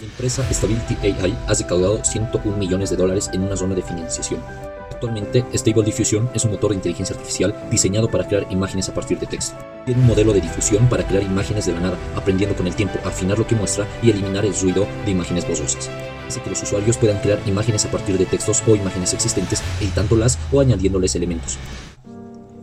La empresa Stability AI ha recaudado 101 millones de dólares en una zona de financiación. Actualmente, Stable Diffusion es un motor de inteligencia artificial diseñado para crear imágenes a partir de texto. Tiene un modelo de difusión para crear imágenes de la nada, aprendiendo con el tiempo a afinar lo que muestra y eliminar el ruido de imágenes borrosas. Hace que los usuarios puedan crear imágenes a partir de textos o imágenes existentes, editándolas o añadiéndoles elementos.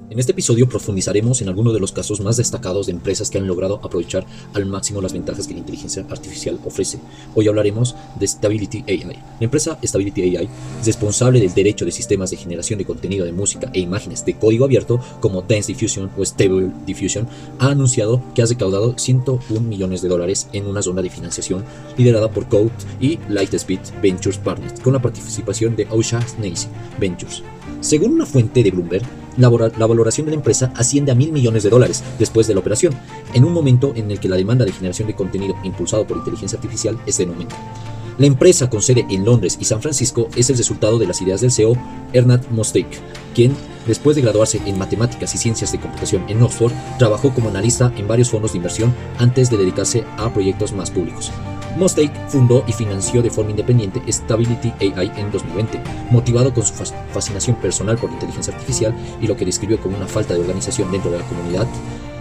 En este episodio profundizaremos en algunos de los casos más destacados de empresas que han logrado aprovechar al máximo las ventajas que la inteligencia artificial ofrece. Hoy hablaremos de Stability AI. La empresa Stability AI, responsable del derecho de sistemas de generación de contenido de música e imágenes de código abierto como Dance Diffusion o Stable Diffusion, ha anunciado que ha recaudado 101 millones de dólares en una zona de financiación liderada por Code y Lightspeed Ventures Partners, con la participación de O'Shaughnessy Ventures. Según una fuente de Bloomberg, la, valoración de la empresa asciende a mil millones de dólares después de la operación, en un momento en el que la demanda de generación de contenido impulsado por inteligencia artificial es en aumento. La empresa con sede en Londres y San Francisco es el resultado de las ideas del CEO Ernest Mostek, quien, después de graduarse en matemáticas y ciencias de computación en Oxford, trabajó como analista en varios fondos de inversión antes de dedicarse a proyectos más públicos. Mostek fundó y financió de forma independiente Stability AI en 2020, motivado con su fascinación personal por la inteligencia artificial y lo que describió como una falta de organización dentro de la comunidad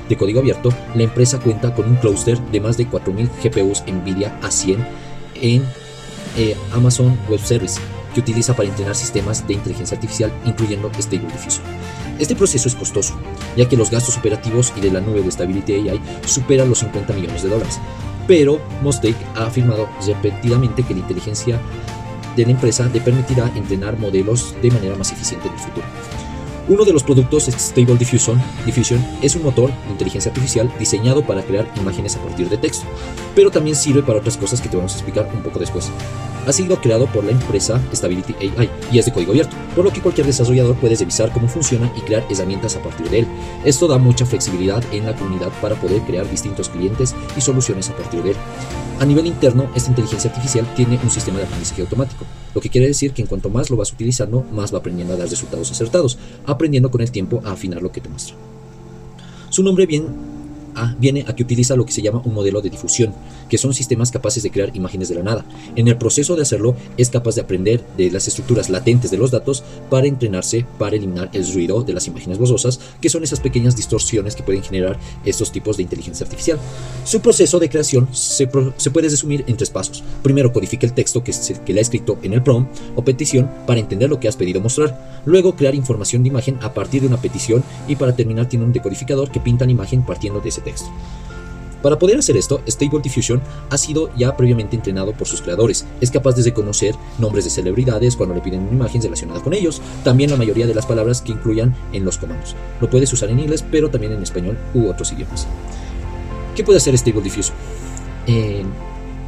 de código abierto, la empresa cuenta con un clúster de más de 4.000 GPUs NVIDIA A100 en eh, Amazon Web Service, que utiliza para entrenar sistemas de inteligencia artificial, incluyendo Stable Diffusion. Este proceso es costoso, ya que los gastos operativos y de la nube de Stability AI superan los 50 millones de dólares, pero Mostek ha afirmado repetidamente que la inteligencia de la empresa le permitirá entrenar modelos de manera más eficiente en el futuro. Uno de los productos Stable Diffusion, Diffusion es un motor de inteligencia artificial diseñado para crear imágenes a partir de texto, pero también sirve para otras cosas que te vamos a explicar un poco después. Ha sido creado por la empresa Stability AI y es de código abierto, por lo que cualquier desarrollador puede revisar cómo funciona y crear herramientas a partir de él. Esto da mucha flexibilidad en la comunidad para poder crear distintos clientes y soluciones a partir de él. A nivel interno, esta inteligencia artificial tiene un sistema de aprendizaje automático, lo que quiere decir que en cuanto más lo vas utilizando, más va aprendiendo a dar resultados acertados, aprendiendo con el tiempo a afinar lo que te muestra. Su nombre bien viene a que utiliza lo que se llama un modelo de difusión, que son sistemas capaces de crear imágenes de la nada. En el proceso de hacerlo, es capaz de aprender de las estructuras latentes de los datos para entrenarse para eliminar el ruido de las imágenes borrosas, que son esas pequeñas distorsiones que pueden generar estos tipos de inteligencia artificial. Su proceso de creación se, puede resumir en tres pasos. Primero, codifica el texto que, que le ha escrito en el prompt o petición para entender lo que has pedido mostrar. Luego, crear información de imagen a partir de una petición y para terminar tiene un decodificador que pinta la imagen partiendo de ese texto. Para poder hacer esto, Stable Diffusion ha sido ya previamente entrenado por sus creadores. Es capaz de reconocer nombres de celebridades cuando le piden una imagen relacionada con ellos, también la mayoría de las palabras que incluyan en los comandos. Lo puedes usar en inglés, pero también en español u otros idiomas. ¿Qué puede hacer Stable Diffusion?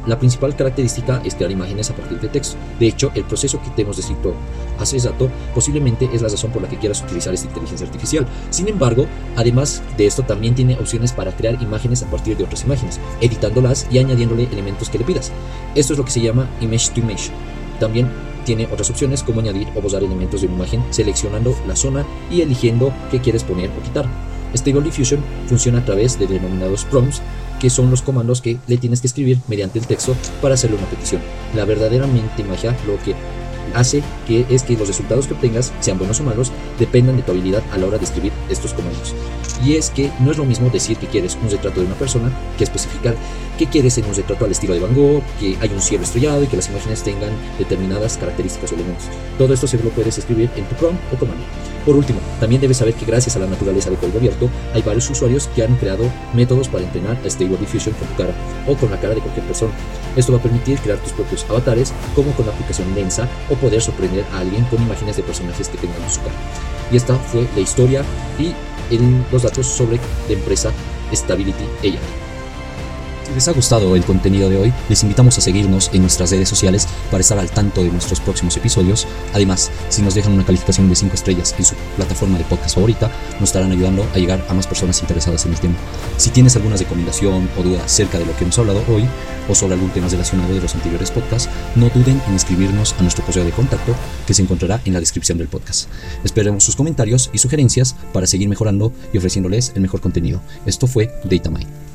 La principal característica es crear imágenes a partir de texto. De hecho, el proceso que te hemos descrito hace rato posiblemente es la razón por la que quieras utilizar esta inteligencia artificial. Sin embargo, además de esto, también tiene opciones para crear imágenes a partir de otras imágenes, editándolas y añadiéndole elementos que le pidas. Esto es lo que se llama Image to Image. También tiene otras opciones como añadir o borrar elementos de una imagen seleccionando la zona y eligiendo qué quieres poner o quitar. Stable Diffusion funciona a través de denominados prompts que son los comandos que le tienes que escribir mediante el texto para hacerle una petición. La verdaderamente magia lo que hace que es que los resultados que obtengas, sean buenos o malos, dependan de tu habilidad a la hora de escribir estos comandos. Y es que no es lo mismo decir que quieres un retrato de una persona que especificar que quieres en un retrato al estilo de Van Gogh, que hay un cielo estrellado y que las imágenes tengan determinadas características o elementos. Todo esto se lo puedes escribir en tu prompt o comando. Por último, también debes saber que gracias a la naturaleza del código abierto, hay varios usuarios que han creado métodos para entrenar a Stable Diffusion con tu cara o con la cara de cualquier persona. Esto va a permitir crear tus propios avatares, como con la aplicación Lensa, o poder sorprender a alguien con imágenes de personajes que tengan su cara. Y esta fue la historia y los datos sobre la empresa Stability AI. Si les ha gustado el contenido de hoy, les invitamos a seguirnos en nuestras redes sociales para estar al tanto de nuestros próximos episodios. Además, si nos dejan una calificación de 5 estrellas en su plataforma de podcast favorita, nos estarán ayudando a llegar a más personas interesadas en el tema. Si tienes alguna recomendación o duda acerca de lo que hemos hablado hoy o sobre algún tema relacionado de los anteriores podcasts, no duden en escribirnos a nuestro correo de contacto que se encontrará en la descripción del podcast. Esperemos sus comentarios y sugerencias para seguir mejorando y ofreciéndoles el mejor contenido. Esto fue DataMind.